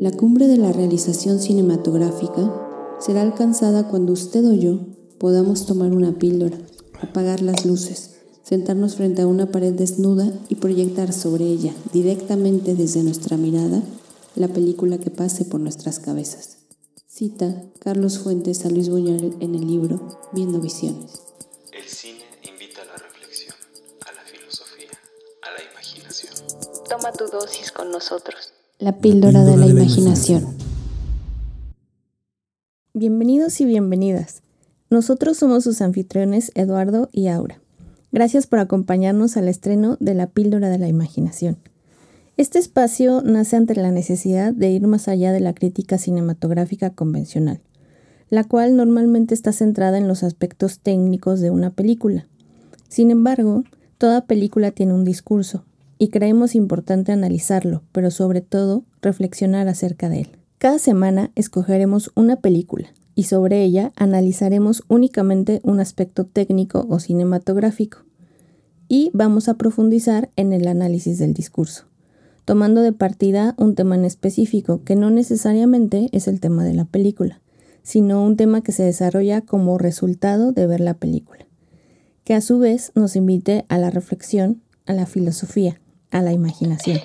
La cumbre de la realización cinematográfica será alcanzada cuando usted o yo podamos tomar una píldora, apagar las luces, sentarnos frente a una pared desnuda y proyectar sobre ella, directamente desde nuestra mirada, la película que pase por nuestras cabezas. Cita Carlos Fuentes a Luis Buñuel en el libro Viendo Visiones. Toma tu dosis con nosotros. La píldora, de la, imaginación. Bienvenidos y bienvenidas. Nosotros somos sus anfitriones Eduardo y Aura. Gracias por acompañarnos al estreno de La píldora de la imaginación. Este espacio nace ante la necesidad de ir más allá de la crítica cinematográfica convencional, la cual normalmente está centrada en los aspectos técnicos de una película. Sin embargo, toda película tiene un discurso, y creemos importante analizarlo, pero sobre todo reflexionar acerca de él. Cada semana escogeremos una película y sobre ella analizaremos únicamente un aspecto técnico o cinematográfico y vamos a profundizar en el análisis del discurso, tomando de partida un tema en específico que no necesariamente es el tema de la película, sino un tema que se desarrolla como resultado de ver la película, que a su vez nos invite a la reflexión, a la filosofía, a la imaginación.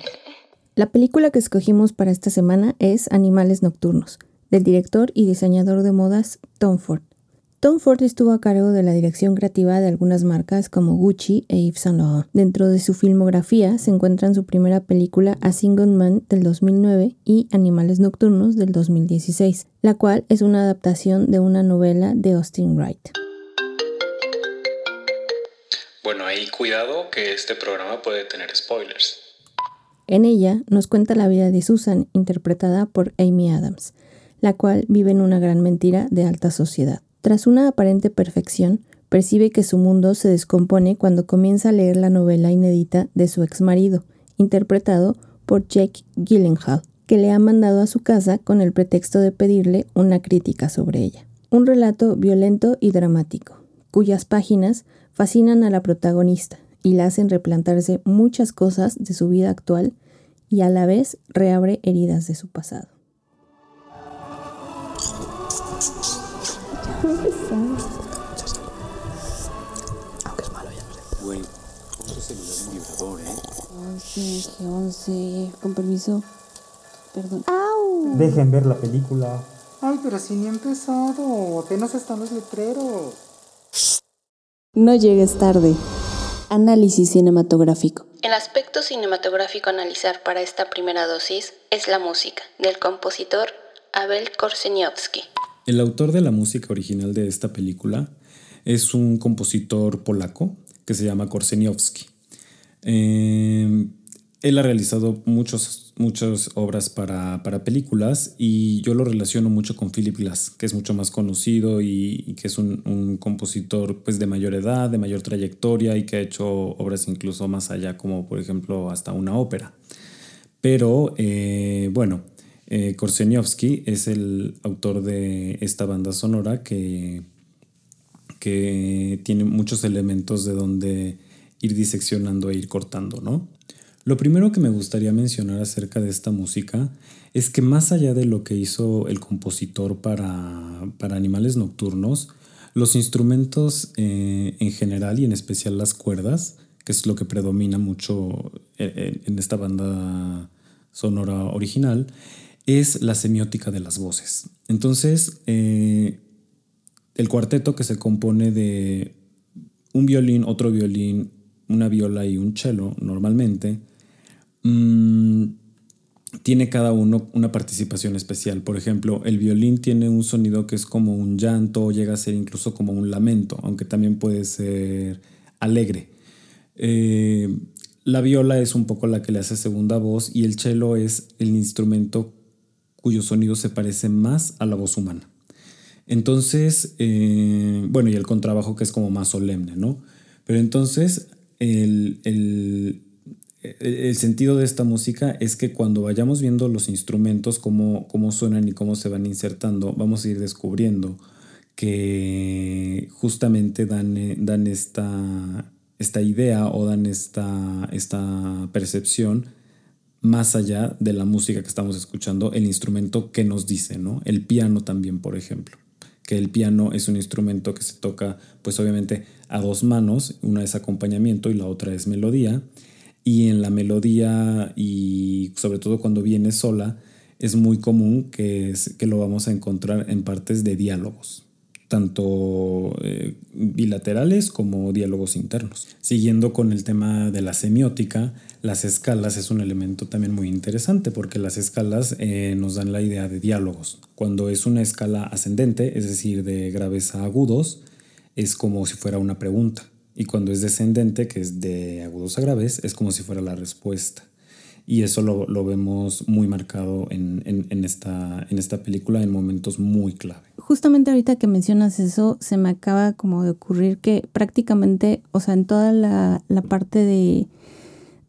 La película que escogimos para esta semana es Animales Nocturnos, del director y diseñador de modas Tom Ford. Tom Ford estuvo a cargo de la dirección creativa de algunas marcas como Gucci e Yves Saint Laurent. Dentro de su filmografía se encuentran su primera película A Single Man del 2009 y Animales Nocturnos del 2016, la cual es una adaptación de una novela de Austin Wright. Bueno, ahí cuidado que este programa puede tener spoilers. En ella nos cuenta la vida de Susan, interpretada por Amy Adams, la cual vive en una gran mentira de alta sociedad. Tras una aparente perfección, percibe que su mundo se descompone cuando comienza a leer la novela inédita de su ex marido, interpretado por Jake Gyllenhaal, que le ha mandado a su casa con el pretexto de pedirle una crítica sobre ella. Un relato violento y dramático, cuyas páginas fascinan a la protagonista y la hacen replantarse muchas cosas de su vida actual y a la vez reabre heridas de su pasado. Güey, pon tu celular en vibrador, ¿eh? 11, 11, con permiso. Perdón. Dejen ver la película. Ay, pero si ni he empezado. Apenas están los letreros. No llegues tarde. Análisis cinematográfico. El aspecto cinematográfico a analizar para esta primera dosis es la música, del compositor Abel Korseniowski. El autor de la música original de esta película es un compositor polaco que se llama Korseniowski. Eh, él ha realizado muchos, muchas obras para, para, películas y yo lo relaciono mucho con Philip Glass, que es mucho más conocido y, que es un, compositor pues, de mayor edad, de mayor trayectoria y que ha hecho obras incluso más allá, como por ejemplo hasta una ópera. Pero eh, bueno, eh, es el autor de esta banda sonora que, que tiene muchos elementos de donde ir diseccionando e ir cortando, ¿no? Lo primero que me gustaría mencionar acerca de esta música es que más allá de lo que hizo el compositor para, para Animales Nocturnos, los instrumentos eh, en general y en especial las cuerdas, que es lo que predomina mucho en, en esta banda sonora original, es la semiótica de las voces. Entonces, eh, el cuarteto que se compone de un violín, otro violín, una viola y un cello normalmente, mmm, tiene cada uno una participación especial. Por ejemplo, el violín tiene un sonido que es como un llanto, llega a ser incluso como un lamento, aunque también puede ser alegre. Eh, la viola es un poco la que le hace segunda voz y el cello es el instrumento cuyo sonido se parece más a la voz humana. Entonces, eh, bueno, y el contrabajo que es como más solemne, ¿no? Pero entonces, el, el, el, sentido de esta música es que cuando vayamos viendo los instrumentos, cómo, cómo suenan y cómo se van insertando, vamos a ir descubriendo que justamente dan, dan esta, esta idea o dan esta, esta percepción más allá de la música que estamos escuchando, el instrumento que nos dice, ¿no? El piano también, por ejemplo, que el piano es un instrumento que se toca, pues obviamente a dos manos, una es acompañamiento y la otra es melodía, y en la melodía y sobre todo cuando viene sola, es muy común que, que lo vamos a encontrar en partes de diálogos, tanto eh, bilaterales como diálogos internos. Siguiendo con el tema de la semiótica, las escalas es un elemento también muy interesante porque las escalas eh, nos dan la idea de diálogos. Cuando es una escala ascendente, es decir, de graves a agudos, es como si fuera una pregunta. Y cuando es descendente, que es de agudos a graves, es como si fuera la respuesta. Y eso lo, lo vemos muy marcado en, en, esta, en esta película en momentos muy clave. Justamente ahorita que mencionas eso, se me acaba como de ocurrir que prácticamente, o sea, en toda la, la parte de,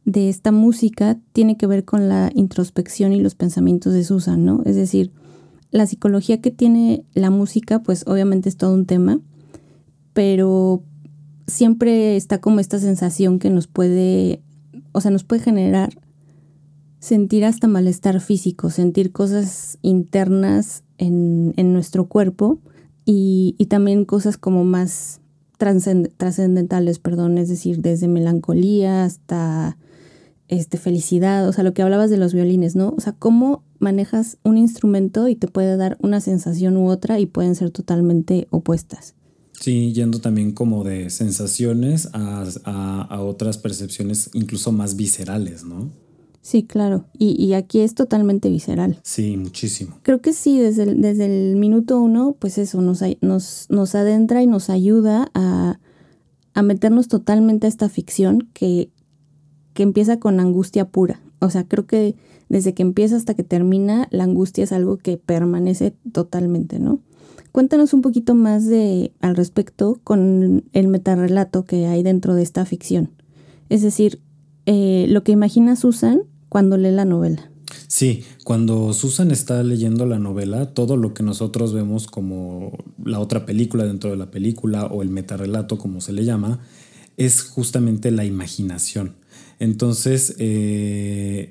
de esta música tiene que ver con la introspección y los pensamientos de Susan, ¿no? Es decir, la psicología que tiene la música, pues obviamente es todo un tema, pero siempre está como esta sensación que nos puede, o sea, nos puede generar sentir hasta malestar físico, sentir cosas internas en, en nuestro cuerpo y, y, también cosas como más trascendentales, perdón, es decir, desde melancolía hasta este, felicidad, o sea, lo que hablabas de los violines, ¿no? O sea, cómo manejas un instrumento y te puede dar una sensación u otra y pueden ser totalmente opuestas. Sí, yendo también como de sensaciones a, a, a otras percepciones incluso más viscerales, ¿no? Sí, claro. Y, y, aquí es totalmente visceral. Sí, muchísimo. Creo que sí, desde el, desde el minuto uno, pues eso, nos, nos, nos adentra y nos ayuda a, a meternos totalmente a esta ficción que, que empieza con angustia pura. O sea, creo que desde que empieza hasta que termina, la angustia es algo que permanece totalmente, ¿no? Cuéntanos un poquito más de al respecto con el metarrelato que hay dentro de esta ficción. Es decir, eh, lo que imagina Susan cuando lee la novela. Sí, cuando Susan está leyendo la novela, todo lo que nosotros vemos como la otra película dentro de la película o el metarrelato, como se le llama, es justamente la imaginación. Entonces, eh,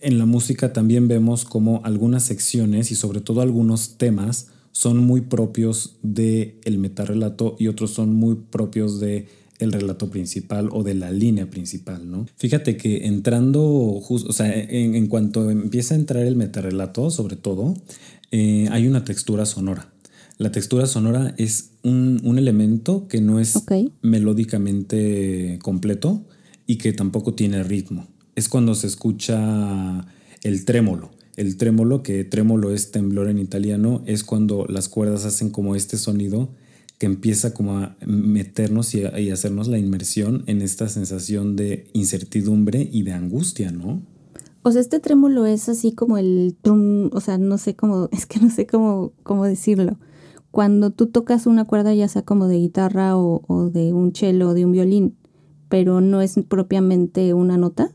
en la música también vemos como algunas secciones y sobre todo algunos temas son muy propios del el metarrelato y otros son muy propios de el relato principal o de la línea principal, ¿no? Fíjate que entrando, o sea, en, en, cuanto empieza a entrar el metarrelato, sobre todo, eh, hay una textura sonora. La textura sonora es un, un elemento que no es okay. melódicamente completo y que tampoco tiene ritmo. Es cuando se escucha el trémolo. El trémolo, que trémolo es temblor en italiano, es cuando las cuerdas hacen como este sonido que empieza como a meternos y, a, hacernos la inmersión en esta sensación de incertidumbre y de angustia, ¿no? O sea, este trémolo es así como el trum, o sea, no sé cómo, es que no sé cómo, cómo decirlo. Cuando tú tocas una cuerda, ya sea como de guitarra o, o de un cello o de un violín, pero no es propiamente una nota.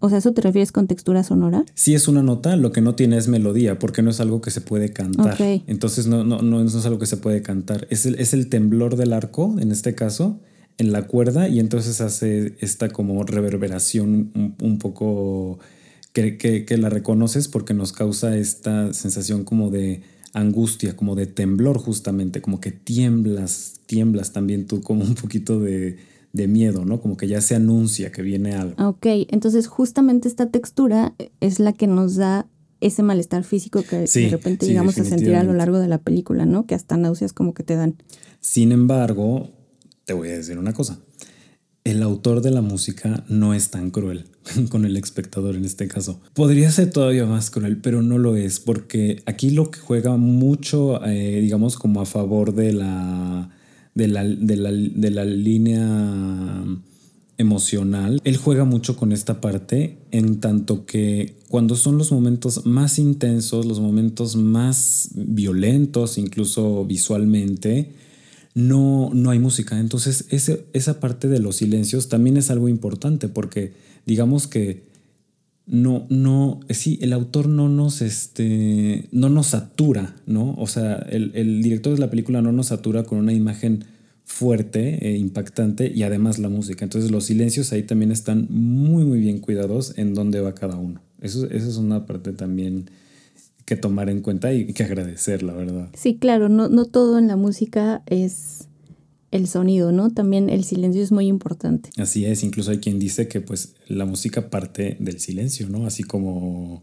O sea, ¿eso te refieres con textura sonora? Sí es una nota, lo que no tiene es melodía, porque no es algo que se puede cantar. Okay. Entonces no, no, no, es algo que se puede cantar. Es el, es el temblor del arco, en este caso, en la cuerda, y entonces hace esta como reverberación un, un poco que, que, que, la reconoces porque nos causa esta sensación como de angustia, como de temblor justamente, como que tiemblas, tiemblas también tú, como un poquito de de miedo, ¿no? Como que ya se anuncia que viene algo. Ok, entonces justamente esta textura es la que nos da ese malestar físico que sí, de repente sí, llegamos a sentir a lo largo de la película, ¿no? Que hasta náuseas como que te dan. Sin embargo, te voy a decir una cosa. El autor de la música no es tan cruel con el espectador en este caso. Podría ser todavía más cruel, pero no lo es, porque aquí lo que juega mucho, eh, digamos, como a favor de la de la, de la, de la línea emocional. Él juega mucho con esta parte en tanto que cuando son los momentos más intensos, los momentos más violentos, incluso visualmente, no, no hay música. Entonces ese, esa parte de los silencios también es algo importante porque digamos que no, no, sí, el autor no nos, este, no nos satura, ¿no? O sea, el, el, director de la película no nos satura con una imagen fuerte, e impactante y además la música. Entonces los silencios ahí también están muy muy bien cuidados en dónde va cada uno. Eso, eso es una parte también que tomar en cuenta y que agradecer, la verdad. Sí, claro, no, no todo en la música es el sonido, ¿no? También el silencio es muy importante. Así es, incluso hay quien dice que pues la música parte del silencio, ¿no? Así como,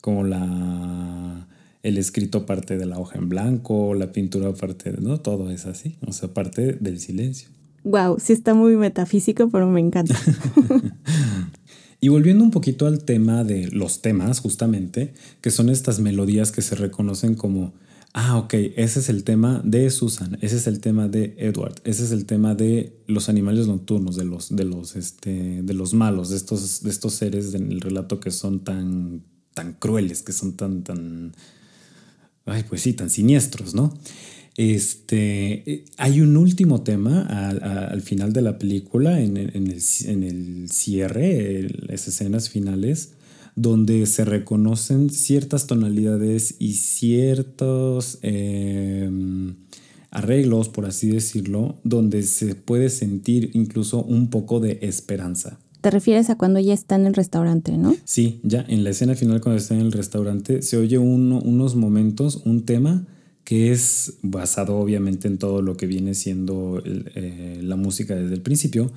como la el escrito parte de la hoja en blanco, la pintura parte de, no, todo es así, o sea, parte del silencio. Wow, sí está muy metafísico, pero me encanta. y volviendo un poquito al tema de los temas, justamente, que son estas melodías que se reconocen como, ah, ok, ese es el tema de Susan, ese es el tema de Edward, ese es el tema de los animales nocturnos, de los, de los, este, de los malos, de estos, de estos seres en el relato que son tan, tan crueles, que son tan, tan, ay, pues sí, tan siniestros, ¿no? Este, eh, hay un último tema al, final de la película, en, el, cierre, las escenas finales, donde se reconocen ciertas tonalidades y ciertos em, arreglos, por así decirlo, donde se puede sentir incluso un poco de esperanza. Te refieres a cuando ya está en el restaurante, ¿no? Sí, ya en la escena final cuando está en el restaurante se oye unos momentos, un tema que es basado obviamente en todo lo que viene siendo eh, la música desde el principio,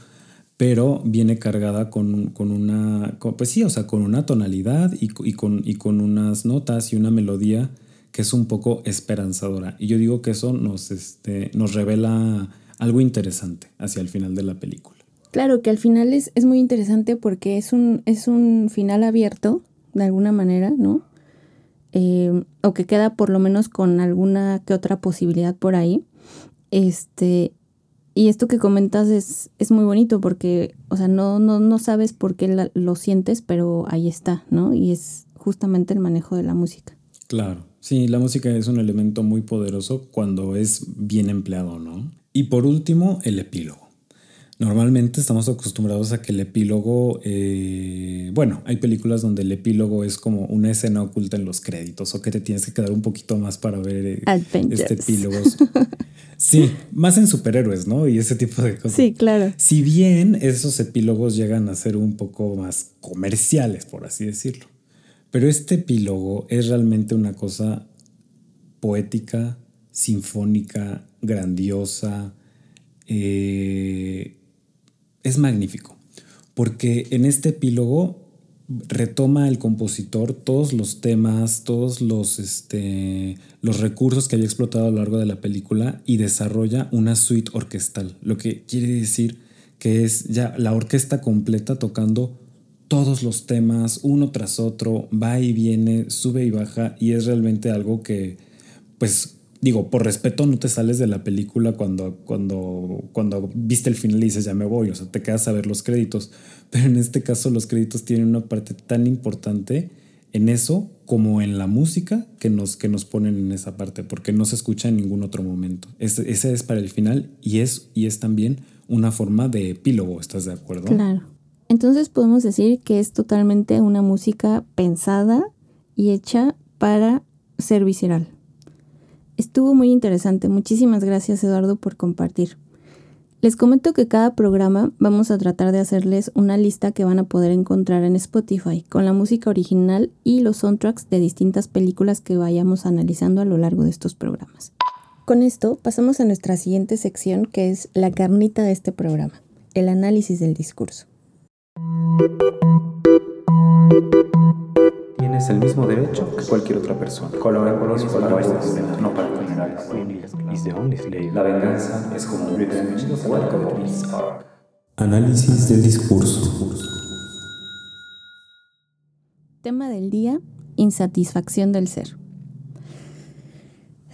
pero viene cargada con, una, pues sí, o sea, con una tonalidad y, con, y con unas notas y una melodía que es un poco esperanzadora. Y yo digo que eso nos, este, nos revela algo interesante hacia el final de la película. Claro, que al final es, es muy interesante porque es un, es un final abierto, de alguna manera, ¿no? Eh, o que queda por lo menos con alguna que otra posibilidad por ahí. Este, y esto que comentas es, es muy bonito porque, o sea, no, no, no sabes por qué lo sientes, pero ahí está, ¿no? Y es justamente el manejo de la música. Claro, sí, la música es un elemento muy poderoso cuando es bien empleado, ¿no? Y por último, el epílogo. Normalmente estamos acostumbrados a que el epílogo, eh, bueno, hay películas donde el epílogo es como una escena oculta en los créditos o que te tienes que quedar un poquito más para ver eh, este epílogo. Sí, más en superhéroes, ¿no? Y ese tipo de cosas. Sí, claro. Si bien esos epílogos llegan a ser un poco más comerciales, por así decirlo. Pero este epílogo es realmente una cosa poética, sinfónica, grandiosa, eh, es magnífico, porque en este epílogo retoma el compositor todos los temas, todos los, este, los recursos que había explotado a lo largo de la película y desarrolla una suite orquestal, lo que quiere decir que es ya la orquesta completa tocando todos los temas uno tras otro, va y viene, sube y baja y es realmente algo que pues digo, por respeto no te sales de la película cuando, cuando, cuando viste el final y dices ya me voy, o sea, te quedas a ver los créditos. Pero en este caso los créditos tienen una parte tan importante en eso como en la música que nos, que nos ponen en esa parte, porque no se escucha en ningún otro momento. Ese, es para el final y es, y es también una forma de epílogo, ¿estás de acuerdo? Claro. Entonces podemos decir que es totalmente una música pensada y hecha para ser visceral. Estuvo muy interesante. Muchísimas gracias Eduardo por compartir. Les comento que cada programa vamos a tratar de hacerles una lista que van a poder encontrar en Spotify con la música original y los soundtracks de distintas películas que vayamos analizando a lo largo de estos programas. Con esto pasamos a nuestra siguiente sección que es la carnita de este programa, el análisis del discurso. Tienes el mismo derecho que cualquier otra persona. Colabora con los no para generales. La venganza es como un Análisis del discurso. Tema del día, insatisfacción del ser.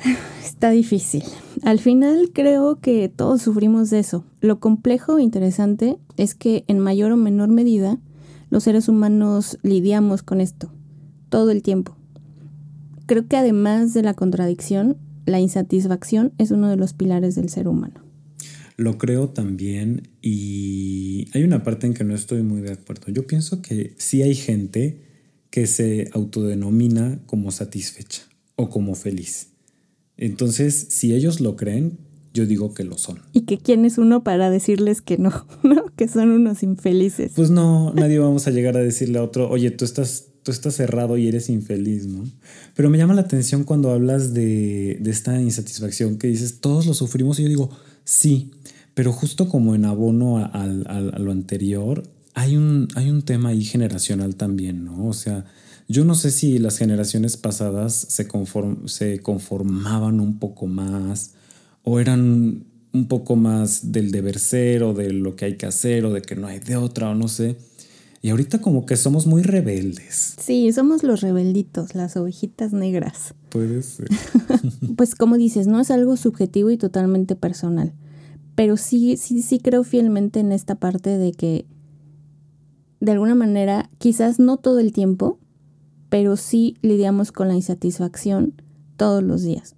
Está difícil. Al final creo que todos sufrimos de eso. Lo complejo e interesante es que en mayor o menor medida los seres humanos lidiamos con esto todo el tiempo. Creo que además de la contradicción, la insatisfacción es uno de los pilares del ser humano. Lo creo también y hay una parte en que no estoy muy de acuerdo. Yo pienso que sí hay gente que se autodenomina como satisfecha o como feliz. Entonces, si ellos lo creen, yo digo que lo son. ¿Y que quién es uno para decirles que no, ¿no? Que son unos infelices. Pues no, nadie vamos a llegar a decirle a otro, oye, tú estás, tú estás cerrado y eres infeliz, ¿no? Pero me llama la atención cuando hablas de, de esta insatisfacción que dices, todos lo sufrimos y yo digo, sí, pero justo como en abono a, lo anterior, hay un, hay un tema ahí generacional también, ¿no? O sea, yo no sé si las generaciones pasadas se, se conformaban un poco más o eran un poco más del deber ser o de lo que hay que hacer o de que no hay de otra o no sé. Y ahorita como que somos muy rebeldes. Sí, somos los rebelditos, las ovejitas negras. Puede ser. Pues como dices, no es algo subjetivo y totalmente personal. Pero sí, sí, sí creo fielmente en esta parte de que de alguna manera, quizás no todo el tiempo, pero sí lidiamos con la insatisfacción todos los días,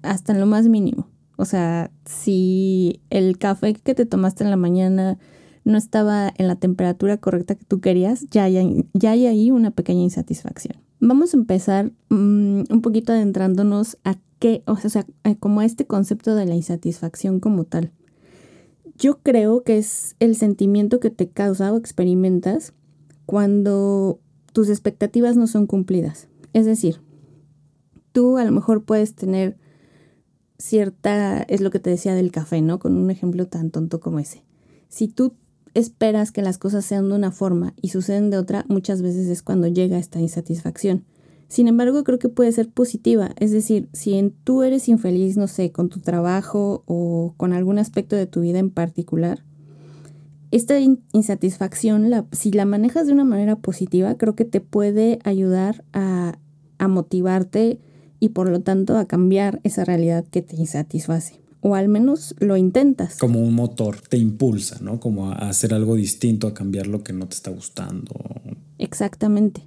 hasta en lo más mínimo. O sea, si el café que te tomaste en la mañana no estaba en la temperatura correcta que tú querías, ya hay, ya hay ahí una pequeña insatisfacción. Vamos a empezar mm, un poquito adentrándonos a qué, o sea, a- como a este concepto de la insatisfacción como tal. Yo creo que es el sentimiento que te causa o experimentas cuando tus expectativas no son cumplidas. Es decir, tú a lo mejor puedes tener cierta, es lo que te decía del café, ¿no? Con un ejemplo tan tonto como ese. Si tú esperas que las cosas sean de una forma y suceden de otra, muchas veces es cuando llega esta insatisfacción. Sin embargo, creo que puede ser positiva, es decir, si en, tú eres infeliz, no sé, con tu trabajo o con algún aspecto de tu vida en particular, esta in- insatisfacción, si la manejas de una manera positiva, creo que te puede ayudar a motivarte y por lo tanto a cambiar esa realidad que te insatisface. O al menos lo intentas. Como un motor, te impulsa, ¿no? Como a hacer algo distinto, a cambiar lo que no te está gustando. Exactamente.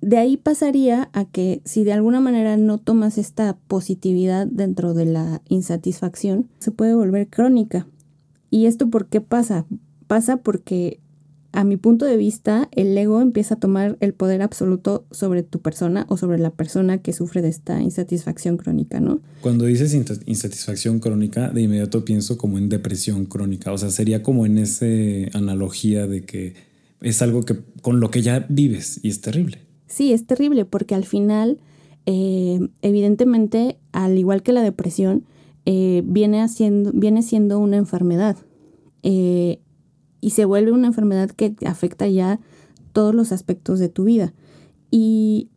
De ahí pasaría a que si de alguna manera no tomas esta positividad dentro de la insatisfacción, se puede volver crónica. ¿Y esto por qué pasa? Pasa porque, a mi punto de vista, el ego empieza a tomar el poder absoluto sobre tu persona o sobre la persona que sufre de esta insatisfacción crónica, ¿no? Cuando dices insa- insatisfacción crónica, de inmediato pienso como en depresión crónica. O sea, sería como en esa analogía de que es algo que con lo que ya vives y es terrible. Sí, es terrible porque al final, eh, evidentemente, al igual que la depresión, eh, viene, haciendo, viene siendo una enfermedad eh, y se vuelve una enfermedad que afecta ya todos los aspectos de tu vida. Y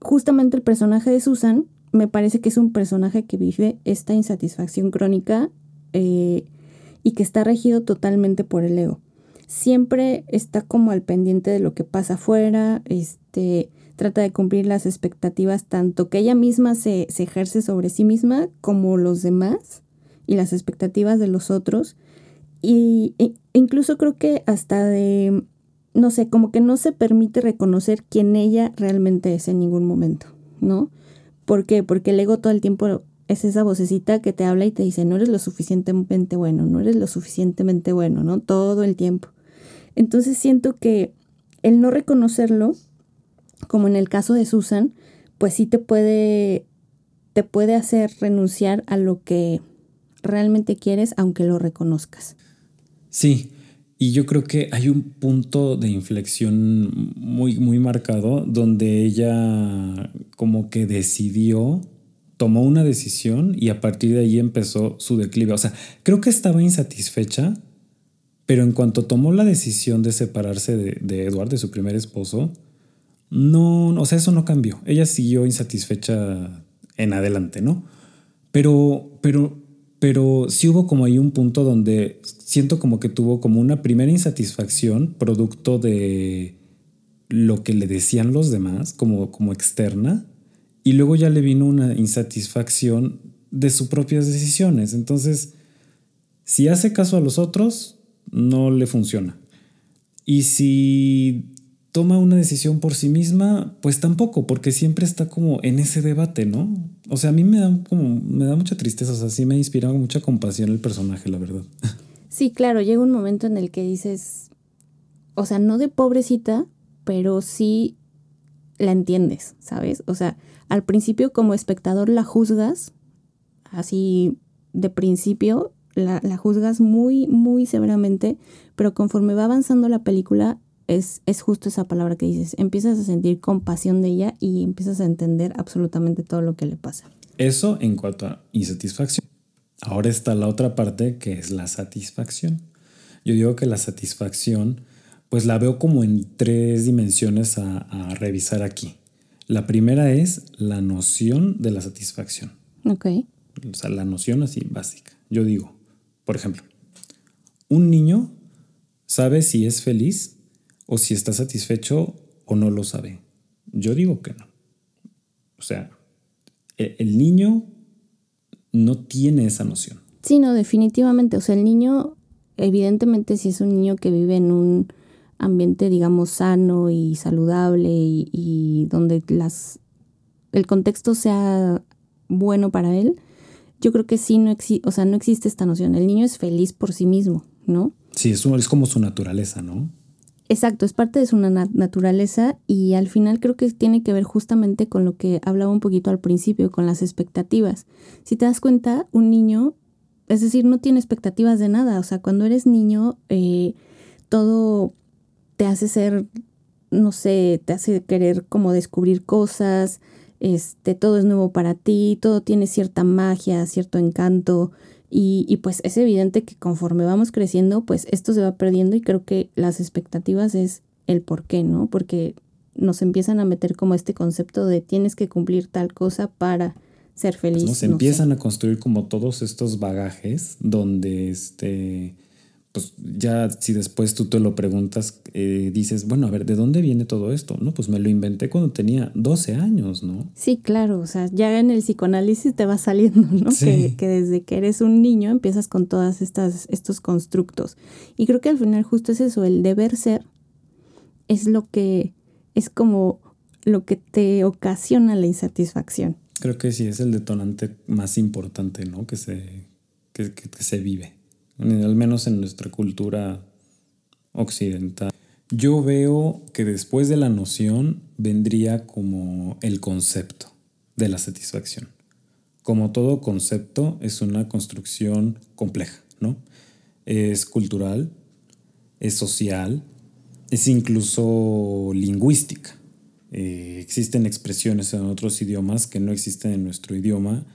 justamente el personaje de Susan me parece que es un personaje que vive esta insatisfacción crónica eh, y que está regido totalmente por el ego siempre está como al pendiente de lo que pasa afuera, este, trata de cumplir las expectativas tanto que ella misma se, se ejerce sobre sí misma como los demás y las expectativas de los otros. Y e- incluso creo que hasta de, no sé, como que no se permite reconocer quién ella realmente es en ningún momento, ¿no? ¿Por qué? Porque el ego todo el tiempo es esa vocecita que te habla y te dice, no eres lo suficientemente bueno, no eres lo suficientemente bueno, ¿no? Todo el tiempo. Entonces siento que el no reconocerlo, como en el caso de Susan, pues sí te puede, te puede hacer renunciar a lo que realmente quieres, aunque lo reconozcas. Sí, y yo creo que hay un punto de inflexión muy, muy marcado donde ella como que decidió, tomó una decisión y a partir de ahí empezó su declive. O sea, creo que estaba insatisfecha, pero en cuanto tomó la decisión de separarse de, de Edward, de su primer esposo, no, o sea, eso no cambió. Ella siguió insatisfecha en adelante, ¿no? Pero, pero, pero sí hubo como ahí un punto donde siento como que tuvo como una primera insatisfacción producto de lo que le decían los demás, como, como externa, y luego ya le vino una insatisfacción de sus propias decisiones. Entonces, si hace caso a los otros, no le funciona. Y si toma una decisión por sí misma, pues tampoco, porque siempre está como en ese debate, ¿no? O sea, a mí me da como me da mucha tristeza, o sea, sí me inspira mucha compasión el personaje, la verdad. Sí, claro, llega un momento en el que dices, o sea, no de pobrecita, pero sí la entiendes, ¿sabes? O sea, al principio como espectador la juzgas, así de principio la, la juzgas muy, muy severamente, pero conforme va avanzando la película, es, es justo esa palabra que dices. Empiezas a sentir compasión de ella y empiezas a entender absolutamente todo lo que le pasa. Eso en cuanto a insatisfacción. Ahora está la otra parte que es la satisfacción. Yo digo que la satisfacción, pues la veo como en tres dimensiones a, a revisar aquí. La primera es la noción de la satisfacción. Ok. O sea, la noción así básica. Yo digo, por ejemplo, un niño sabe si es feliz o si está satisfecho o no lo sabe. Yo digo que no. O sea, e- el niño no tiene esa noción. Sí, no, definitivamente. O sea, el niño, evidentemente, si es un niño que vive en un ambiente, digamos, sano y saludable y, y donde las el contexto sea bueno para él, yo creo que sí no existe, o sea, no existe esta noción. El niño es feliz por sí mismo, ¿no? Sí, es, es como su naturaleza, ¿no? Exacto, es parte de su na- naturaleza y al final creo que tiene que ver justamente con lo que hablaba un poquito al principio, con las expectativas. Si te das cuenta, un niño, es decir, no tiene expectativas de nada. O sea, cuando eres niño, eh, todo te hace ser, no sé, te hace querer como descubrir cosas, este, todo es nuevo para ti, todo tiene cierta magia, cierto encanto. Y, y pues es evidente que conforme vamos creciendo, pues esto se va perdiendo y creo que las expectativas es el por qué, ¿no? Porque nos empiezan a meter como este concepto de tienes que cumplir tal cosa para ser feliz. Pues, ¿no? Se no sé. empiezan a construir como todos estos bagajes donde este, pues ya si después tú te lo preguntas, eh, dices, bueno, a ver, ¿de dónde viene todo esto? No, pues me lo inventé cuando tenía 12 años, ¿no? Sí, claro, o sea, ya en el psicoanálisis te va saliendo, ¿no? Sí. Que, que desde que eres un niño empiezas con todas estas estos constructos. Y creo que al final justo es eso, el deber ser es lo que es como lo que te ocasiona la insatisfacción. Creo que sí es el detonante más importante, ¿no? Que se, que, que- que se vive, al menos en nuestra cultura occidental. Yo veo que después de la noción vendría como el concepto de la satisfacción. Como todo concepto es una construcción compleja, ¿no? Es cultural, es social, es incluso lingüística. Eh, existen expresiones en otros idiomas que no existen en nuestro idioma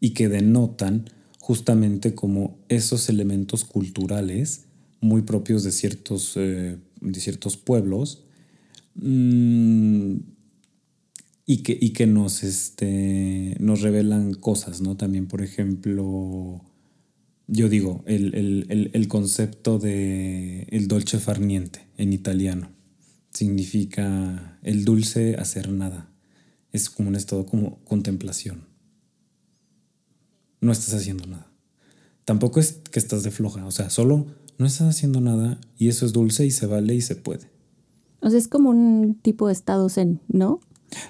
y que denotan justamente como esos elementos culturales muy propios de ciertos, eh, de ciertos pueblos mm, y, que, y que nos, este, nos revelan cosas, ¿no? También, por ejemplo, yo digo, el, el- el- el concepto de el dolce far niente en italiano significa el dulce hacer nada. Es como un estado como contemplación. No estás haciendo nada. Tampoco es que estás de floja, o sea, solo no estás haciendo nada y eso es dulce y se vale y se puede. O sea, es como un tipo de estado zen, ¿no?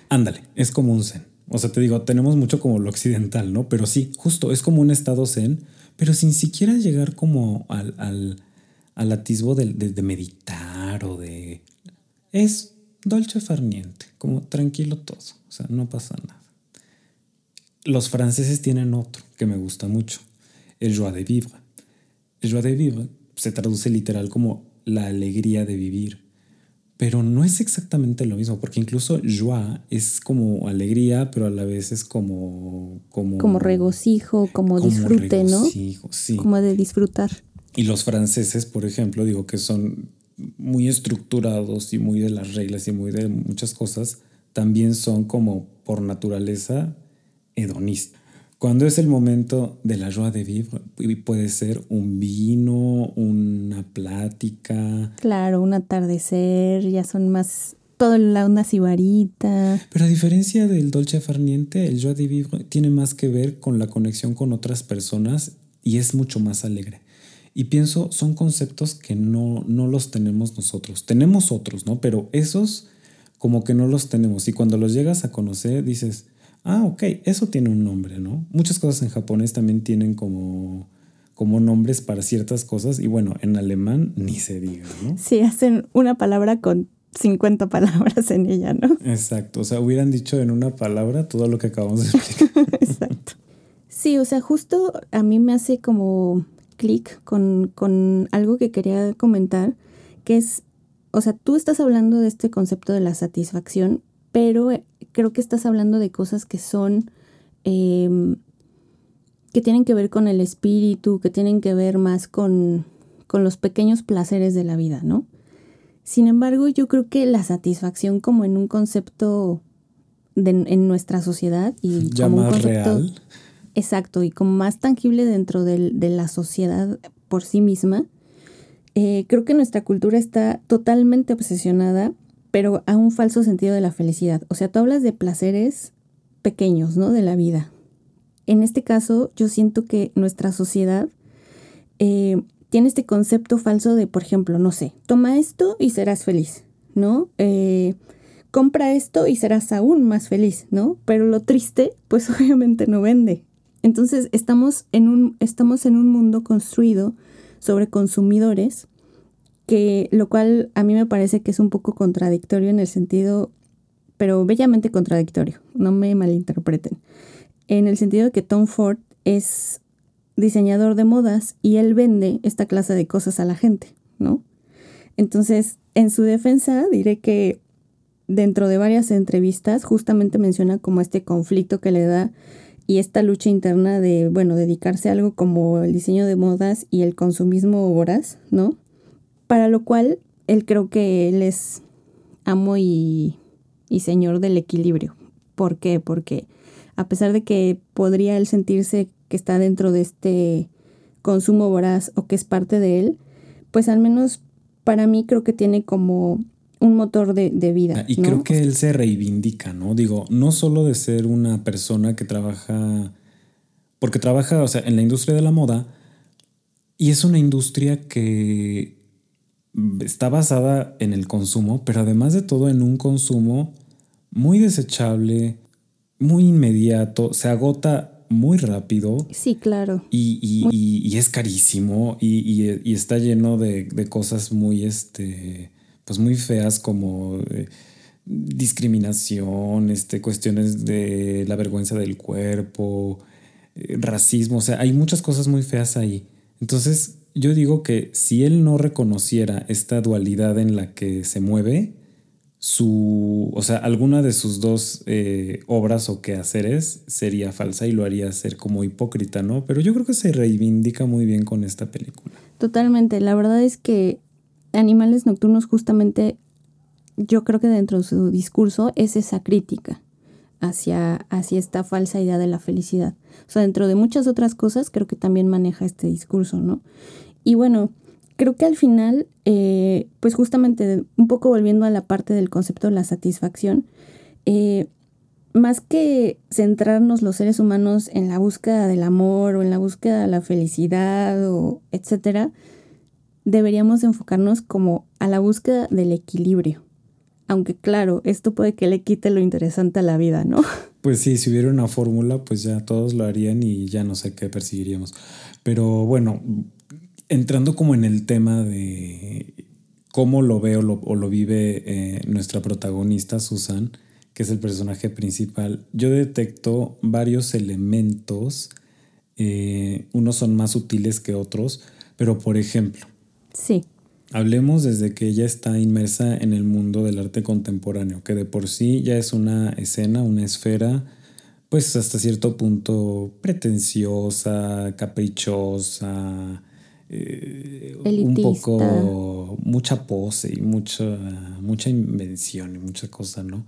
Ándale, es como un zen. O sea, te digo, tenemos mucho como lo occidental, ¿no? Pero sí, justo, es como un estado zen, pero sin siquiera llegar como al, al, al atisbo de, de- de meditar o de... Es dolce farniente, como tranquilo todo, o sea, no pasa nada. Los franceses tienen otro que me gusta mucho, el joie de vivre. El joie de vivre se traduce literal como la alegría de vivir. Pero no es exactamente lo mismo, porque incluso joie es como alegría, pero a la vez es como... Como, Como regocijo, como, como disfrute, regocijo, sí. ¿no? Como de disfrutar. Y los franceses, por ejemplo, digo que son muy estructurados y muy de las reglas y muy de muchas cosas, también son como por naturaleza hedonistas. Cuando es el momento de la joie de vivre, pu- puede ser un vino, una plática, Claro, un atardecer, ya son más todo la una cibarita. Pero a diferencia del dolce farniente, el joie de vivre tiene más que ver con la conexión con otras personas y es mucho más alegre. Y pienso, son conceptos que no, no los tenemos nosotros. Tenemos otros, ¿no? Pero esos como que no los tenemos. Y cuando los llegas a conocer, dices, ah, ok, eso tiene un nombre, ¿no? Muchas cosas en japonés también tienen como, como nombres para ciertas cosas. Y bueno, en alemán ni se diga, ¿no? Sí, hacen una palabra con 50 palabras en ella, ¿no? Exacto. O sea, hubieran dicho en una palabra todo lo que acabamos de explicar. Exacto. Sí, o sea, justo a mí me hace como clic con, con algo que quería comentar, que es, o sea, tú estás hablando de este concepto de la satisfacción, pero creo que estás hablando de cosas que son, em, que tienen que ver con el espíritu, que tienen que ver más con, con los pequeños placeres de la vida, ¿no? Sin embargo, yo creo que la satisfacción como en un concepto de, en nuestra sociedad y Ya como un concepto real. exacto y como más tangible dentro del- de la sociedad por sí misma, eh, creo que nuestra cultura está totalmente obsesionada, pero a un falso sentido de la felicidad. O sea, tú hablas de placeres pequeños, ¿no? De la vida. En este caso, yo siento que nuestra sociedad eh, tiene este concepto falso de, por ejemplo, no sé, toma esto y serás feliz, ¿no? Eh, compra esto y serás aún más feliz, ¿no? Pero lo triste, pues obviamente no vende. Entonces estamos en un, estamos en un mundo construido sobre consumidores, que lo cual a mí me parece que es un poco contradictorio en el sentido, pero bellamente contradictorio, no me malinterpreten, en el sentido de que Tom Ford es diseñador de modas y él vende esta clase de cosas a la gente, ¿no? Entonces, en su defensa diré que dentro de varias entrevistas justamente menciona como este conflicto que le da y esta lucha interna de, bueno, dedicarse a algo como el diseño de modas y el consumismo voraz, ¿no? Para lo cual él creo que él es amo y, y señor del equilibrio. ¿Por qué? Porque a pesar de que podría él sentirse que está dentro de este consumo voraz o que es parte de él, pues al menos para mí creo que tiene como un motor de, de vida. Y ¿no? creo que él se reivindica, ¿no? Digo, no solo de ser una persona que trabaja, porque trabaja, o sea, en la industria de la moda, y es una industria que está basada en el consumo, pero además de todo en un consumo muy desechable, muy inmediato, se agota muy rápido Sí, claro. y, y- y- y es carísimo y, y- y está lleno de, de cosas muy, este, pues muy feas como eh, discriminación, este, cuestiones de la vergüenza del cuerpo, eh, racismo, o sea, hay muchas cosas muy feas ahí. Entonces, yo digo que si él no reconociera esta dualidad en la que se mueve, su, o sea, alguna de sus dos eh, obras o quehaceres sería falsa y lo haría ser como hipócrita, ¿no? Pero yo creo que se reivindica muy bien con esta película. Totalmente. La verdad es que Animales Nocturnos justamente yo creo que dentro de su discurso es esa crítica hacia, hacia esta falsa idea de la felicidad. O sea, dentro de muchas otras cosas creo que también maneja este discurso, ¿no? Y bueno, creo que al final, eh, pues justamente un poco volviendo a la parte del concepto de la satisfacción, eh, más que centrarnos los seres humanos en la búsqueda del amor o en la búsqueda de la felicidad o etcétera, deberíamos enfocarnos como a la búsqueda del equilibrio. Aunque claro, esto puede que le quite lo interesante a la vida, ¿no? Pues sí, si hubiera una fórmula, pues ya todos lo harían y ya no sé qué perseguiríamos. Pero bueno, entrando como en el tema de cómo lo ve o lo, o lo vive eh, nuestra protagonista, Susan, que es el personaje principal, yo detecto varios elementos, eh, unos son más sutiles que otros, pero por ejemplo, Sí, Hablemos desde que ella está inmersa en el mundo del arte contemporáneo, que de por sí ya es una escena, una esfera, pues hasta cierto punto pretenciosa, caprichosa, eh, un poco mucha pose y mucha, mucha invención y mucha cosa, ¿no?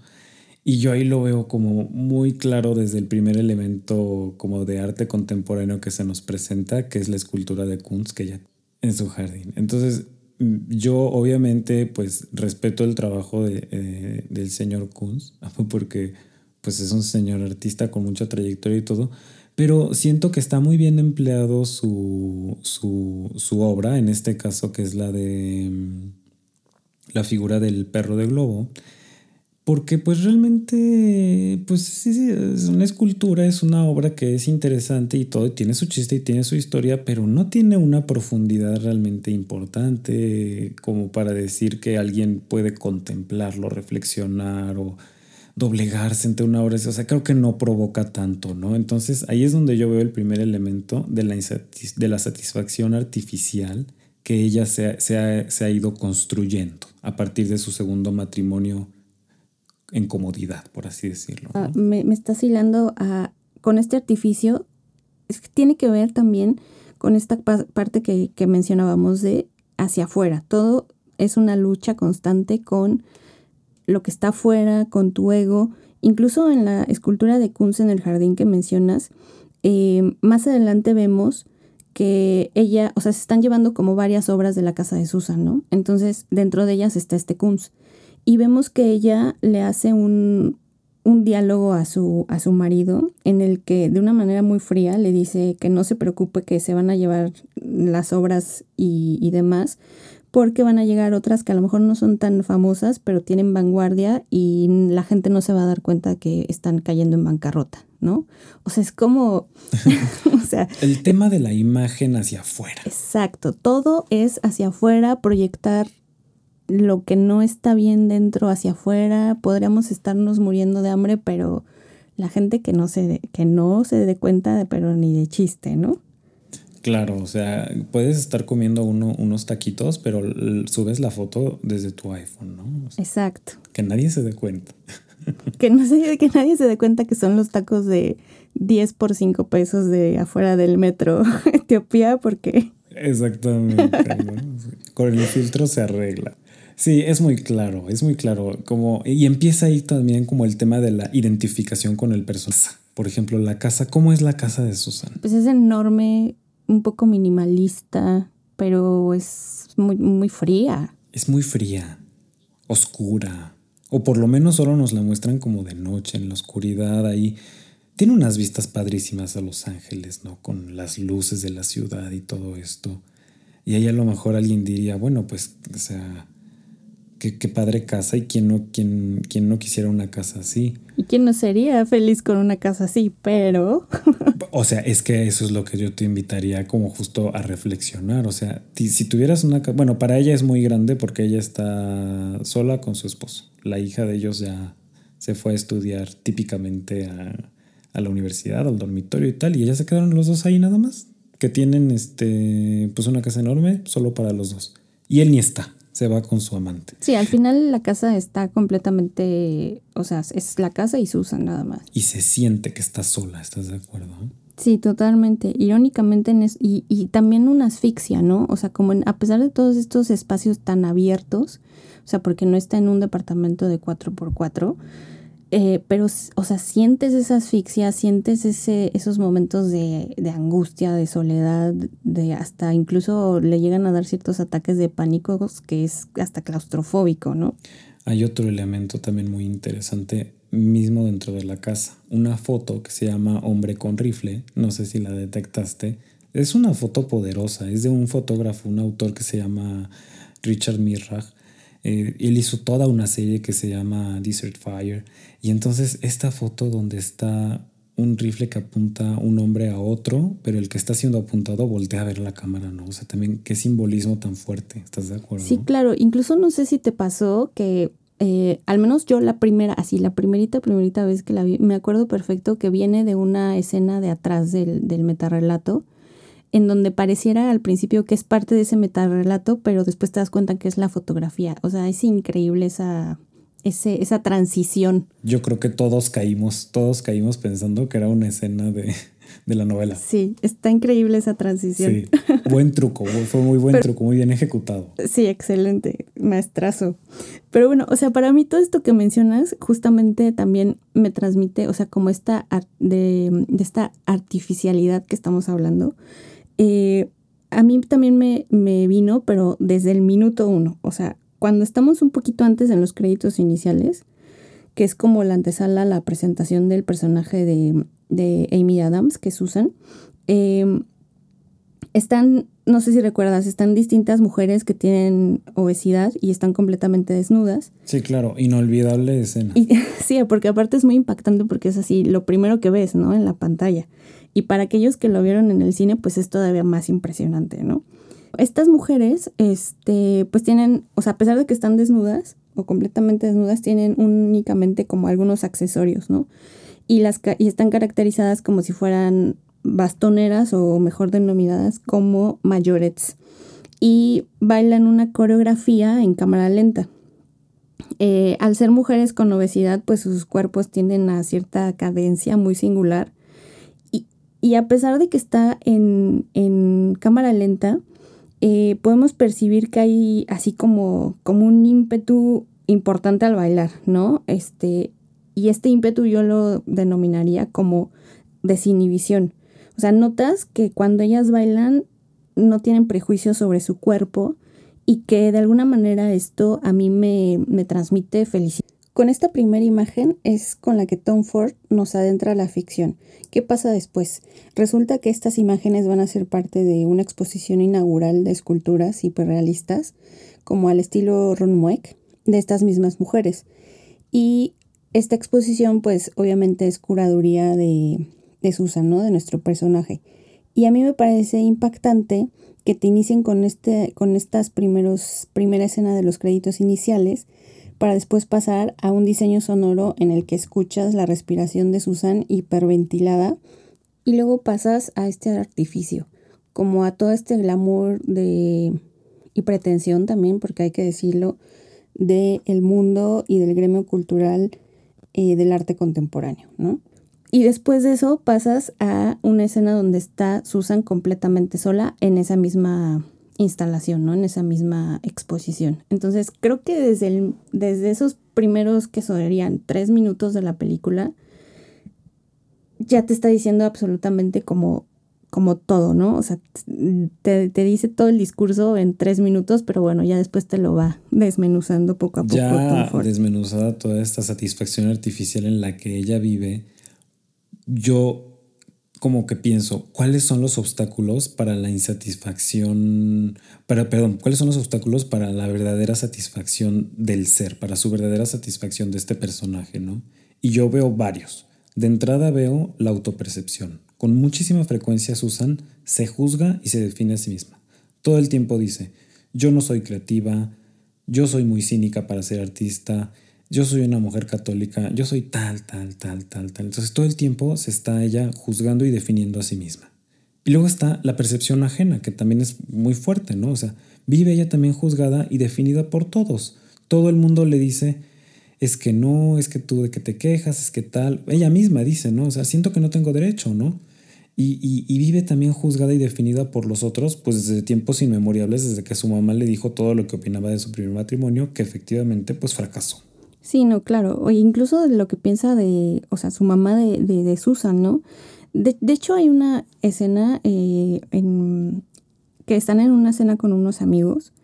Y yo ahí lo veo como muy claro desde el primer elemento como de arte contemporáneo que se nos presenta, que es la escultura de Kunz que ella en su jardín. Entonces, yo obviamente pues respeto el trabajo de, eh, del señor Kunz, porque pues es un señor artista con mucha trayectoria y todo, pero siento que está muy bien empleado su, su, obra, en este caso que es la de mm, la figura del perro de globo, porque pues realmente, pues sí, sí, es una escultura, es una obra que es interesante y todo, y tiene su chiste y tiene su historia, pero no tiene una profundidad realmente importante como para decir que alguien puede contemplarlo, reflexionar o doblegarse entre una obra, o sea, creo que no provoca tanto, ¿no? Entonces ahí es donde yo veo el primer elemento de la, de la satisfacción artificial que ella se, se, ha, ido construyendo a partir de su segundo matrimonio en comodidad, por así decirlo. Ah, me, me, estás hilando a, con este artificio, tiene que ver también con esta parte que, que mencionábamos de hacia afuera. Todo es una lucha constante con lo que está afuera, con tu ego. Incluso en la escultura de Kunz en el jardín que mencionas, eh, más adelante vemos que ella, o sea, se están llevando como varias obras de la casa de Susan, ¿no? Entonces, dentro de ellas está este Kunz. Y vemos que ella le hace un, un diálogo a su, a su marido en el que de una manera muy fría le dice que no se preocupe que se van a llevar las obras y, y demás, porque van a llegar otras que a lo mejor no son tan famosas, pero tienen vanguardia y la gente no se va a dar cuenta que están cayendo en bancarrota, ¿no? O sea, es como, o sea... El tema de la imagen hacia afuera. Exacto, todo es hacia afuera, proyectar lo que no está bien dentro hacia afuera, podríamos estarnos muriendo de hambre, pero la gente que no se, que no se dé cuenta, de, pero ni de chiste, ¿no? Claro, o sea, puedes estar comiendo uno, unos taquitos, pero subes la foto desde tu iPhone, ¿no? Exacto. Que nadie se dé cuenta. Que, no se, que nadie se dé cuenta que son los tacos de 10 por 5 pesos de afuera del metro Etiopía, porque... Exactamente. Con el filtro se arregla. Sí, es muy claro, es muy claro. Como, y empieza ahí también como el tema de la identificación con el personaje. Por ejemplo, la casa, ¿cómo es la casa de Susan? Pues es enorme, un poco minimalista, pero es muy, muy fría. Es muy fría, oscura, o por lo menos solo nos la muestran como de noche, en la oscuridad ahí. Tiene unas vistas padrísimas a Los Ángeles, ¿no? Con las luces de la ciudad y todo esto. Y ahí a lo mejor alguien diría, bueno, pues, o sea, qué, padre casa y quién no, quién, quién no quisiera una casa así. Y quién no sería feliz con una casa así, pero... o sea, es que eso es lo que yo te invitaría como justo a reflexionar. O sea, si tuvieras una casa... Bueno, para ella es muy grande porque ella está sola con su esposo. La hija de ellos ya se fue a estudiar típicamente a, a la universidad, al dormitorio y tal, y ellas se quedaron los dos ahí nada más. Que tienen este, pues una casa enorme solo para los dos. Y él ni está se va con su amante. Sí, al final la casa está completamente, o sea, es la casa y Susan nada más. Y se siente que está sola, ¿estás de acuerdo? Sí, totalmente. Irónicamente, en y, y, también una asfixia, ¿no? O sea, como a pesar de todos estos espacios tan abiertos, o sea, porque no está en un departamento de 4x4, eh, pero, o sea, sientes esa asfixia, sientes ese, esos momentos de, de, angustia, de soledad, de hasta incluso le llegan a dar ciertos ataques de pánico que es hasta claustrofóbico, ¿no? Hay otro elemento también muy interesante mismo dentro de la casa, una foto que se llama Hombre con rifle, no sé si la detectaste, es una foto poderosa, es de un fotógrafo, un autor que se llama Richard Mirrag, eh, él hizo toda una serie que se llama Desert Fire. Y entonces esta foto donde está un rifle que apunta un hombre a otro, pero el que está siendo apuntado voltea a ver la cámara, ¿no? O sea, también qué simbolismo tan fuerte, ¿estás de acuerdo? Sí, claro, incluso no sé si te pasó que eh, al menos yo la primera, así la primerita, primerita vez que la vi, me acuerdo perfecto que viene de una escena de atrás del, del metarrelato en donde pareciera al principio que es parte de ese metarrelato, pero después te das cuenta que es la fotografía. O sea, es increíble esa, ese, esa transición. Yo creo que todos caímos, todos caímos pensando que era una escena de, la novela. Sí, está increíble esa transición. Sí, buen truco, fue muy buen truco, muy bien ejecutado. Sí, excelente, maestrazo. Pero bueno, o sea, para mí todo esto que mencionas justamente también me transmite, o sea, como esta de, de esta artificialidad que estamos hablando, eh, a mí también me, vino, pero desde el minuto uno. O sea, cuando estamos un poquito antes en los créditos iniciales, que es como la antesala la presentación del personaje de, Amy Adams, que es Susan, em, están, no sé si recuerdas, están distintas mujeres que tienen obesidad y están completamente desnudas. Sí, claro, inolvidable escena. sí, porque aparte es muy impactante porque es así, lo primero que ves, ¿no? En la pantalla. Y para aquellos que lo vieron en el cine, pues es todavía más impresionante, ¿no? Estas mujeres, este, pues tienen, o sea, a pesar de que están desnudas, o completamente desnudas tienen únicamente como algunos accesorios, ¿no? Y, las, y están caracterizadas como si fueran bastoneras o mejor denominadas como mayorets. Y bailan una coreografía en cámara lenta. Eh, al ser mujeres con obesidad, pues sus cuerpos tienden a cierta cadencia muy singular. Y, a pesar de que está en, en cámara lenta, eh, podemos percibir que hay así como, como un ímpetu importante al bailar, ¿no? Este, y este ímpetu yo lo denominaría como desinhibición. O sea, notas que cuando ellas bailan no tienen prejuicios sobre su cuerpo y que de alguna manera esto a mí me, me transmite felicidad. Con esta primera imagen es con la que Tom Ford nos adentra a la ficción. ¿Qué pasa después? Resulta que estas imágenes van a ser parte de una exposición inaugural de esculturas hiperrealistas, como al estilo Ron Mueck, de estas mismas mujeres. Y esta exposición, pues obviamente es curaduría de, de Susan, ¿no? De nuestro personaje. Y a mí me parece impactante que te inicien con, este, con estas primeros, primera escena de los créditos iniciales para después pasar a un diseño sonoro en el que escuchas la respiración de Susan hiperventilada y luego pasas a este artificio, como a todo este glamour de y pretensión también, porque hay que decirlo, del el mundo y del gremio cultural eh, del arte contemporáneo, ¿no? Y después de eso pasas a una escena donde está Susan completamente sola en esa misma instalación, ¿no? En esa misma exposición. Entonces, creo que desde, el, desde esos primeros que serían tres minutos de la película, ya te está diciendo absolutamente como, como todo, ¿no? O sea, te, dice todo el discurso en tres minutos, pero bueno, ya después te lo va desmenuzando poco a poco. Ya desmenuzada toda esta satisfacción artificial en la que ella vive, yo como que pienso, ¿cuáles son los obstáculos para la insatisfacción, para, perdón, cuáles son los obstáculos para la verdadera satisfacción del ser, para su verdadera satisfacción de este personaje, ¿no? Y yo veo varios. De entrada veo la autopercepción. Con muchísima frecuencia Susan se juzga y se define a sí misma. Todo el tiempo dice, yo no soy creativa, yo soy muy cínica para ser artista, yo soy una mujer católica, yo soy tal, tal, tal, tal, tal. Entonces todo el tiempo se está ella juzgando y definiendo a sí misma. Y luego está la percepción ajena, que también es muy fuerte, ¿no? O sea, vive ella también juzgada y definida por todos. Todo el mundo le dice, es que no, es que tú de que te quejas, es que tal. Ella misma dice, ¿no? O sea, siento que no tengo derecho, ¿no? Y, y, vive también juzgada y definida por los otros, pues desde tiempos inmemoriales, desde que su mamá le dijo todo lo que opinaba de su primer matrimonio, que efectivamente pues fracasó. Sí, no, claro. O incluso de lo que piensa de, o sea, su mamá de, de, Susan, ¿no? De, hecho, hay una escena eh, en, que están en una cena con unos amigos.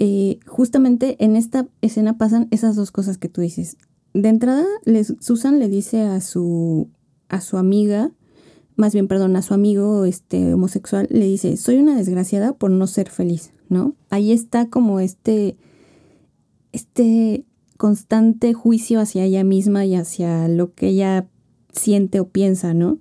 Eh, justamente en esta escena pasan esas dos cosas que tú dices. De entrada, Susan le dice a su, a su amiga, más bien, perdón, a su amigo este, homosexual, le dice, soy una desgraciada por no ser feliz, ¿no? Ahí está como este, este constante juicio hacia ella misma y hacia lo que ella siente o piensa, ¿no?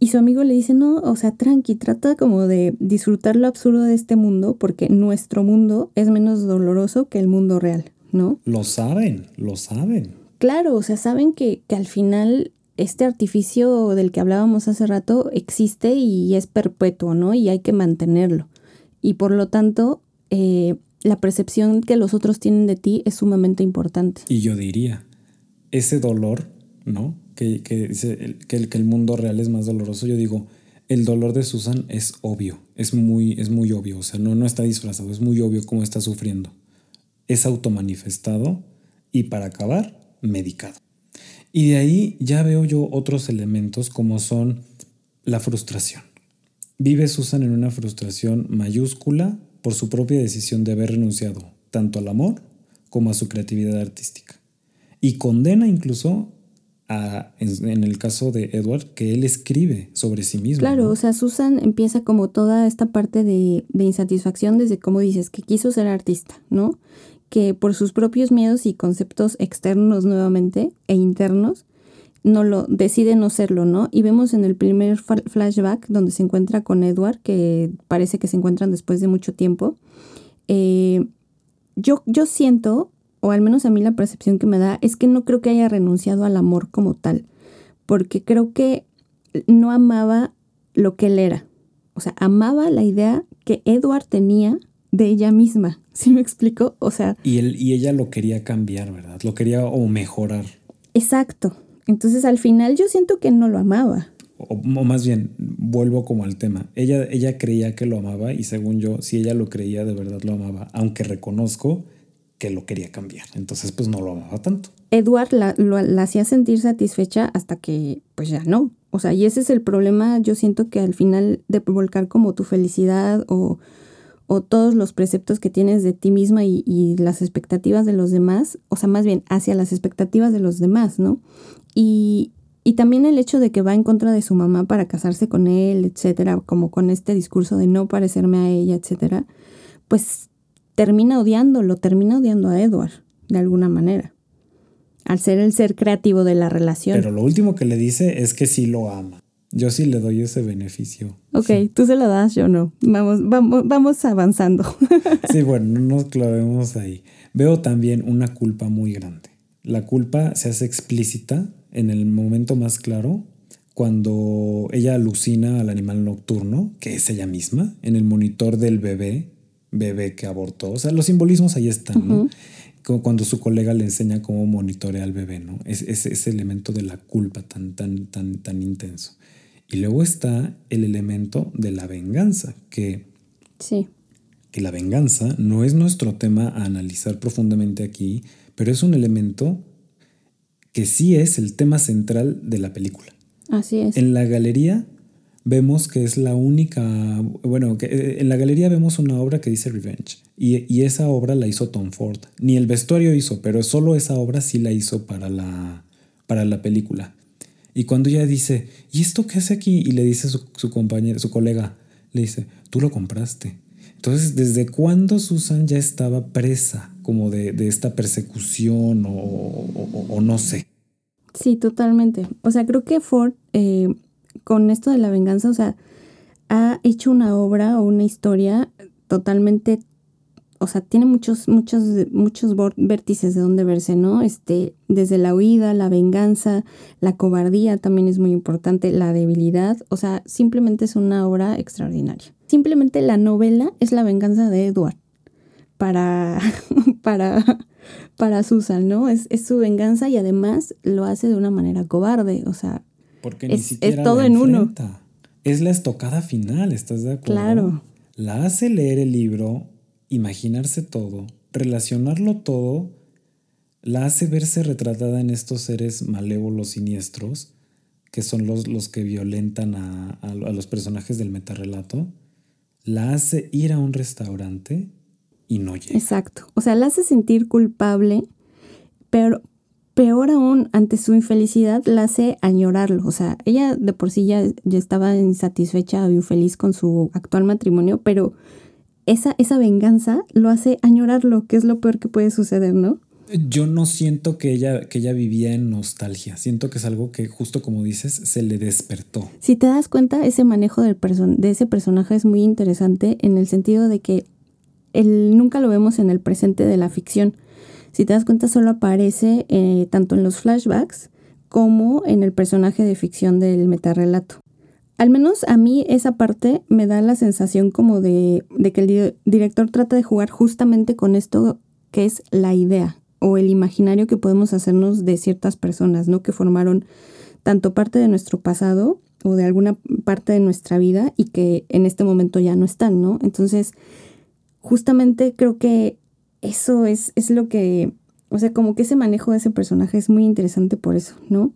Y su amigo le dice, no, o sea, tranqui, trata como de disfrutar lo absurdo de este mundo porque nuestro mundo es menos doloroso que el mundo real, ¿no? Lo saben, lo saben. Claro, o sea, saben que, que al final este artificio del que hablábamos hace rato existe y es perpetuo, ¿no? Y hay que mantenerlo. Y por lo tanto, eh, la percepción que los otros tienen de ti es sumamente importante. Y yo diría, ese dolor, ¿no? Que, que dice que el, que el mundo real es más doloroso, yo digo, el dolor de Susan es obvio, es muy, es muy obvio, o sea, no, no está disfrazado, es muy obvio cómo está sufriendo. Es automanifestado y para acabar, medicado. Y de ahí ya veo yo otros elementos como son la frustración. Vive Susan en una frustración mayúscula por su propia decisión de haber renunciado tanto al amor como a su creatividad artística. Y condena incluso a, en, el caso de Edward, que él escribe sobre sí mismo. Claro, o sea, Susan empieza como toda esta parte de, de, insatisfacción desde, como dices, que quiso ser artista, ¿no? Que por sus propios miedos y conceptos externos nuevamente e internos, no lo decide no serlo, ¿no? Y vemos en el primer flashback donde se encuentra con Edward, que parece que se encuentran después de mucho tiempo. Eh, yo, yo siento, o al menos a mí la percepción que me da, es que no creo que haya renunciado al amor como tal, porque creo que no amaba lo que él era. O sea, amaba la idea que Edward tenía de ella misma. ¿Sí me explico? O sea. Y, él, y ella lo quería cambiar, ¿verdad? Lo quería o mejorar. Exacto. Entonces al final yo siento que no lo amaba. O, o, más bien, vuelvo como al tema. Ella, ella creía que lo amaba y según yo, si ella lo creía, de verdad lo amaba, aunque reconozco que lo quería cambiar. Entonces, pues no lo amaba tanto. Edward la, lo, la hacía sentir satisfecha hasta que, pues ya no. O sea, y ese es el problema, yo siento que al final de volcar como tu felicidad o, o todos los preceptos que tienes de ti misma y, y, las expectativas de los demás, o sea, más bien hacia las expectativas de los demás, ¿no? Y, y también el hecho de que va en contra de su mamá para casarse con él, etcétera, como con este discurso de no parecerme a ella, etcétera, pues termina odiándolo, termina odiando a Edward, de alguna manera, al ser el ser creativo de la relación. Pero lo último que le dice es que sí lo ama. Yo sí le doy ese beneficio. Ok, sí. tú se lo das, yo no. Vamos, vamos, vamos avanzando. sí, bueno, no nos clavemos ahí. Veo también una culpa muy grande. La culpa se hace explícita en el momento más claro cuando ella alucina al animal nocturno, que es ella misma, en el monitor del bebé, bebé que abortó. O sea, los simbolismos ahí están, uh -huh. ¿no? Como cuando su colega le enseña cómo monitorea al bebé, ¿no? Es, es ese elemento de la culpa tan, tan, tan, tan intenso. Y luego está el elemento de la venganza, que, sí. que la venganza no es nuestro tema a analizar profundamente aquí, pero es un elemento que sí es el tema central de la película. Así es. En la galería vemos que es la única, bueno, que eh, en la galería vemos una obra que dice Revenge y, y, esa obra la hizo Tom Ford. Ni el vestuario hizo, pero solo esa obra sí la hizo para la, para la película. Y cuando ella dice, ¿y esto qué hace aquí? Y le dice su, su compañero, su colega, le dice, tú lo compraste. Entonces, ¿desde cuándo Susan ya estaba presa como de, de esta persecución o, no sé? Sí, totalmente. O sea, creo que Ford, eh, con esto de la venganza, o sea, ha hecho una obra o una historia totalmente, o sea, tiene muchos, muchos, muchos vértices de donde verse, ¿no? Este, desde la huida, la venganza, la cobardía también es muy importante, la debilidad, o sea, simplemente es una obra extraordinaria. Simplemente la novela es la venganza de Edward para, para, para Susan, ¿no? Es, es su venganza y además lo hace de una manera cobarde, o sea, porque es, ni siquiera es todo en uno. Es la estocada final, ¿estás de acuerdo? Claro. La hace leer el libro, imaginarse todo, relacionarlo todo, la hace verse retratada en estos seres malévolos siniestros, que son los, los que violentan a, a, a los personajes del metarrelato, la hace ir a un restaurante y no llega. Exacto. O sea, la hace sentir culpable, pero peor aún, ante su infelicidad, la hace añorarlo. O sea, ella de por sí ya, ya estaba insatisfecha o infeliz con su actual matrimonio, pero esa, esa venganza lo hace añorarlo, que es lo peor que puede suceder, ¿no? Yo no siento que ella, que ella vivía en nostalgia. Siento que es algo que, justo como dices, se le despertó. Si te das cuenta, ese manejo de ese personaje es muy interesante en el sentido de que él, nunca lo vemos en el presente de la ficción. Si te das cuenta, solo aparece eh, tanto en los flashbacks como en el personaje de ficción del metarrelato. Al menos a mí esa parte me da la sensación como de, de que el di director trata de jugar justamente con esto que es la idea o el imaginario que podemos hacernos de ciertas personas, ¿no? Que formaron tanto parte de nuestro pasado o de alguna parte de nuestra vida y que en este momento ya no están, ¿no? Entonces, justamente creo que eso es, es lo que, o sea, como que ese manejo de ese personaje es muy interesante por eso, ¿no?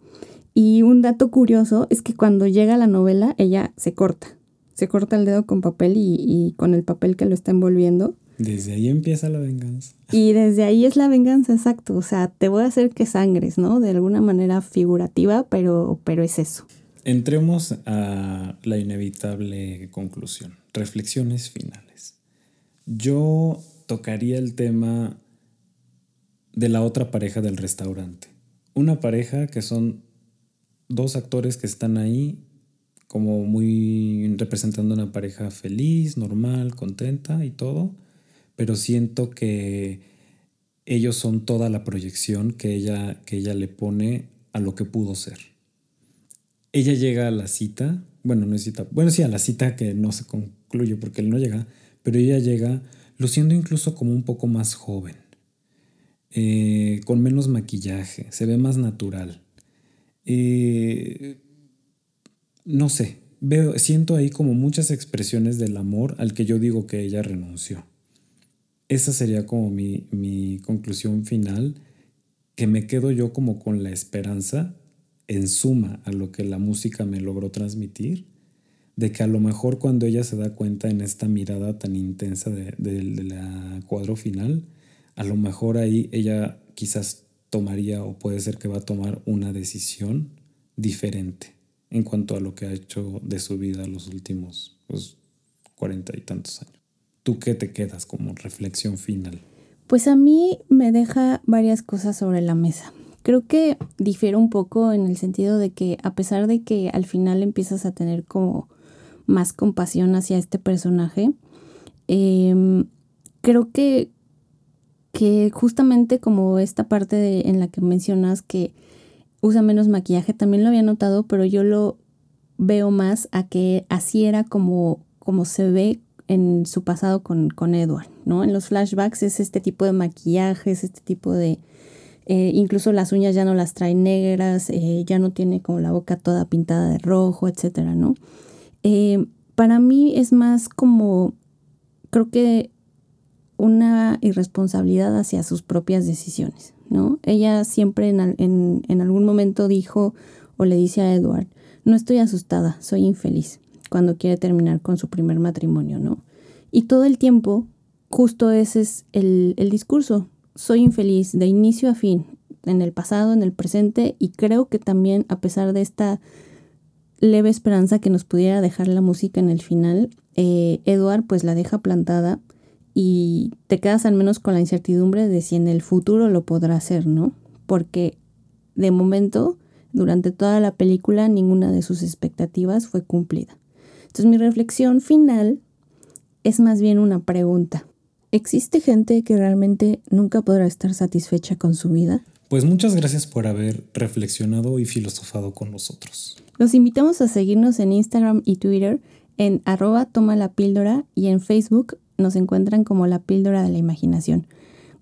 Y un dato curioso es que cuando llega la novela, ella se corta, se corta el dedo con papel y, y con el papel que lo está envolviendo. Desde ahí empieza la venganza. Y desde ahí es la venganza, exacto. O sea, te voy a hacer que sangres, ¿no? De alguna manera figurativa, pero, pero es eso. Entremos a la inevitable conclusión. Reflexiones finales. Yo tocaría el tema de la otra pareja del restaurante. Una pareja que son dos actores que están ahí como muy representando una pareja feliz, normal, contenta y todo, pero siento que ellos son toda la proyección que ella, que ella le pone a lo que pudo ser. Ella llega a la cita, bueno, no es cita, bueno, sí, a la cita que no se concluye porque él no llega, pero ella llega luciendo incluso como un poco más joven, eh, con menos maquillaje, se ve más natural. Eh, no sé, veo, siento ahí como muchas expresiones del amor al que yo digo que ella renunció. Esa sería como mi, mi conclusión final, que me quedo yo como con la esperanza, en suma a lo que la música me logró transmitir, de que a lo mejor cuando ella se da cuenta en esta mirada tan intensa de, de cuadro final, a lo mejor ahí ella quizás tomaría o puede ser que va a tomar una decisión diferente en cuanto a lo que ha hecho de su vida los últimos pues, cuarenta y tantos años. ¿Tú qué te quedas como reflexión final? Pues a mí me deja varias cosas sobre la mesa. Creo que difiere un poco en el sentido de que a pesar de que al final empiezas a tener como más compasión hacia este personaje, em, creo que, que justamente como esta parte en la que mencionas que usa menos maquillaje, también lo había notado, pero yo lo veo más a que así era como, como se ve en su pasado con, con Edward, ¿no? En los flashbacks es este tipo de maquillajes, este tipo de... Eh, incluso las uñas ya no las trae negras, eh, ya no tiene como la boca toda pintada de rojo, etcétera, ¿no? Eh, para mí es más como, creo que una irresponsabilidad hacia sus propias decisiones, ¿no? Ella siempre en, algún momento dijo o le dice a Edward, no estoy asustada, soy infeliz, cuando quiere terminar con su primer matrimonio, ¿no? Y todo el tiempo, justo ese es el, discurso, soy infeliz de inicio a fin, en el pasado, en el presente, y creo que también a pesar de esta leve esperanza que nos pudiera dejar la música en el final, eh, pues la deja plantada y te quedas al menos con la incertidumbre de si en el futuro lo podrá hacer, ¿no? Porque de momento, durante toda la película, ninguna de sus expectativas fue cumplida. Entonces mi reflexión final es más bien una pregunta. ¿Existe gente que realmente nunca podrá estar satisfecha con su vida? Pues muchas gracias por haber reflexionado y filosofado con nosotros. Los invitamos a seguirnos en Instagram y Twitter en arroba toma la píldora y en Facebook nos encuentran como la píldora de la imaginación.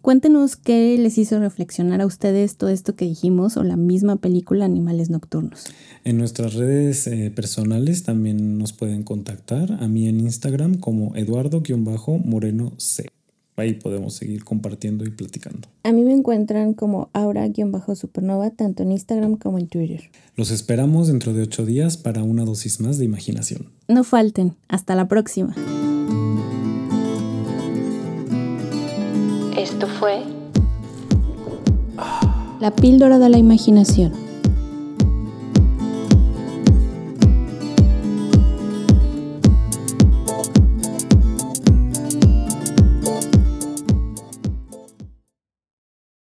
Cuéntenos qué les hizo reflexionar a ustedes todo esto que dijimos o la misma película Animales Nocturnos. En nuestras redes eh, personales también nos pueden contactar. A mí en Instagram como Eduardo-Moreno C. Ahí podemos seguir compartiendo y platicando. A mí me encuentran como Aura-Supernova tanto en Instagram como en Twitter. Los esperamos dentro de ocho días para una dosis más de imaginación. No falten. Hasta la próxima. Esto fue La píldora de la imaginación.